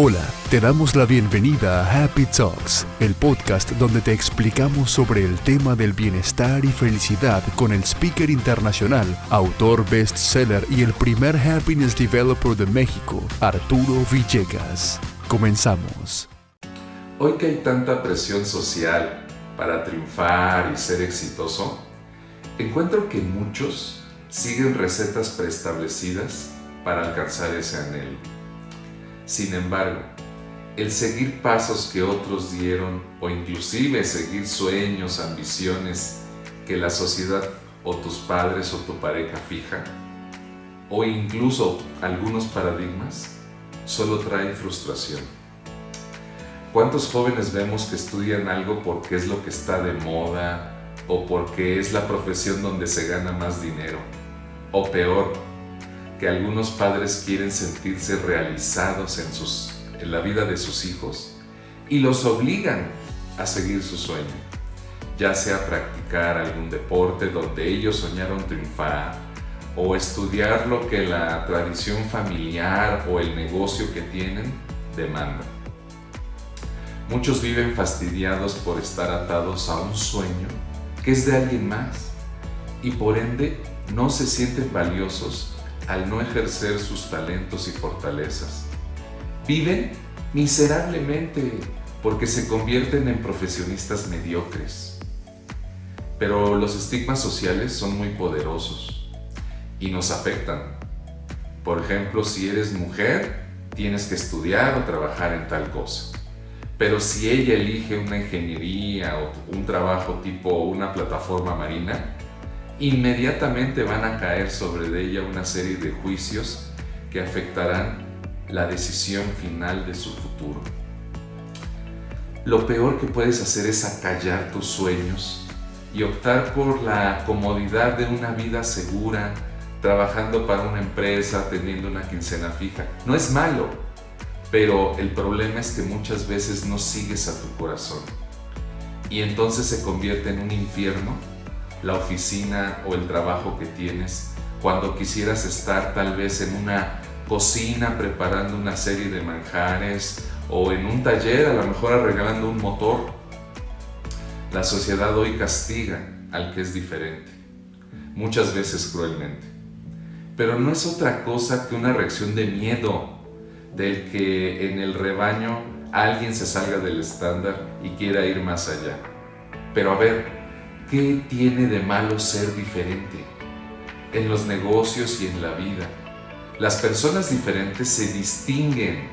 Hola, te damos la bienvenida a Happy Talks, el podcast donde te explicamos sobre el tema del bienestar y felicidad con el speaker internacional, autor bestseller y el primer happiness developer de México, Arturo Villegas. Comenzamos. Hoy que hay tanta presión social para triunfar y ser exitoso, encuentro que muchos siguen recetas preestablecidas para alcanzar ese anhelo sin embargo, el seguir pasos que otros dieron o inclusive seguir sueños, ambiciones que la sociedad o tus padres o tu pareja fija, o incluso algunos paradigmas, solo trae frustración. ¿Cuántos jóvenes vemos que estudian algo porque es lo que está de moda o porque es la profesión donde se gana más dinero? O peor, que algunos padres quieren sentirse realizados en, sus, en la vida de sus hijos y los obligan a seguir su sueño, ya sea practicar algún deporte donde ellos soñaron triunfar o estudiar lo que la tradición familiar o el negocio que tienen demanda. Muchos viven fastidiados por estar atados a un sueño que es de alguien más y por ende no se sienten valiosos al no ejercer sus talentos y fortalezas. Viven miserablemente porque se convierten en profesionistas mediocres. Pero los estigmas sociales son muy poderosos y nos afectan. Por ejemplo, si eres mujer, tienes que estudiar o trabajar en tal cosa. Pero si ella elige una ingeniería o un trabajo tipo una plataforma marina, inmediatamente van a caer sobre ella una serie de juicios que afectarán la decisión final de su futuro. Lo peor que puedes hacer es acallar tus sueños y optar por la comodidad de una vida segura, trabajando para una empresa, teniendo una quincena fija. No es malo, pero el problema es que muchas veces no sigues a tu corazón y entonces se convierte en un infierno la oficina o el trabajo que tienes, cuando quisieras estar tal vez en una cocina preparando una serie de manjares o en un taller a lo mejor arreglando un motor. La sociedad hoy castiga al que es diferente, muchas veces cruelmente. Pero no es otra cosa que una reacción de miedo del que en el rebaño alguien se salga del estándar y quiera ir más allá. Pero a ver, ¿Qué tiene de malo ser diferente? En los negocios y en la vida, las personas diferentes se distinguen.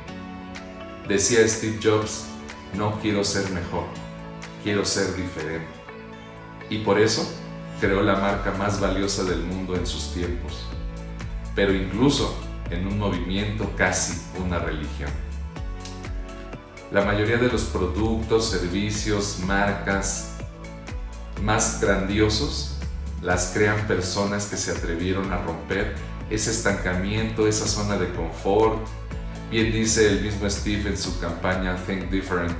Decía Steve Jobs, no quiero ser mejor, quiero ser diferente. Y por eso creó la marca más valiosa del mundo en sus tiempos, pero incluso en un movimiento casi una religión. La mayoría de los productos, servicios, marcas, más grandiosos las crean personas que se atrevieron a romper ese estancamiento, esa zona de confort. Bien dice el mismo Steve en su campaña Think Different,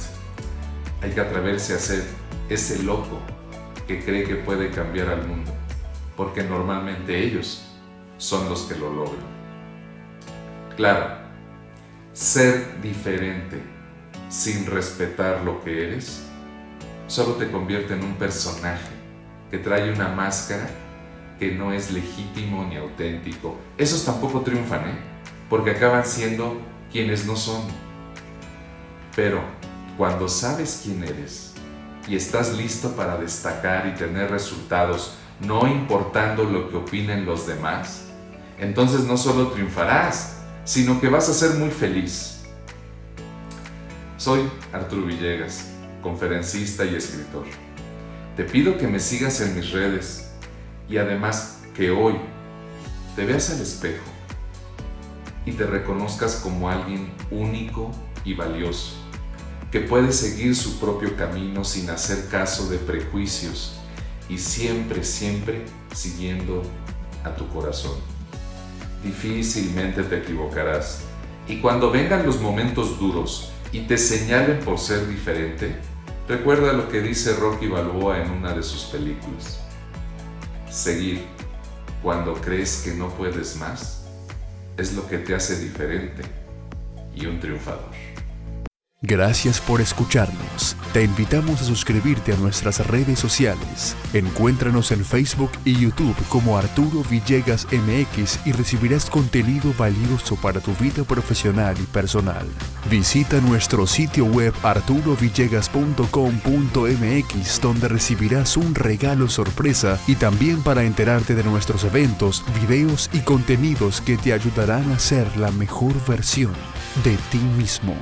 hay que atreverse a ser ese loco que cree que puede cambiar al mundo, porque normalmente ellos son los que lo logran. Claro, ser diferente sin respetar lo que eres solo te convierte en un personaje que trae una máscara que no es legítimo ni auténtico. Esos tampoco triunfan, ¿eh? Porque acaban siendo quienes no son. Pero cuando sabes quién eres y estás listo para destacar y tener resultados, no importando lo que opinen los demás, entonces no solo triunfarás, sino que vas a ser muy feliz. Soy Arturo Villegas conferencista y escritor. Te pido que me sigas en mis redes y además que hoy te veas al espejo y te reconozcas como alguien único y valioso, que puede seguir su propio camino sin hacer caso de prejuicios y siempre, siempre siguiendo a tu corazón. Difícilmente te equivocarás y cuando vengan los momentos duros y te señalen por ser diferente, Recuerda lo que dice Rocky Balboa en una de sus películas. Seguir cuando crees que no puedes más es lo que te hace diferente y un triunfador. Gracias por escucharnos. Te invitamos a suscribirte a nuestras redes sociales. Encuéntranos en Facebook y YouTube como Arturo Villegas MX y recibirás contenido valioso para tu vida profesional y personal. Visita nuestro sitio web arturovillegas.com.mx donde recibirás un regalo sorpresa y también para enterarte de nuestros eventos, videos y contenidos que te ayudarán a ser la mejor versión de ti mismo.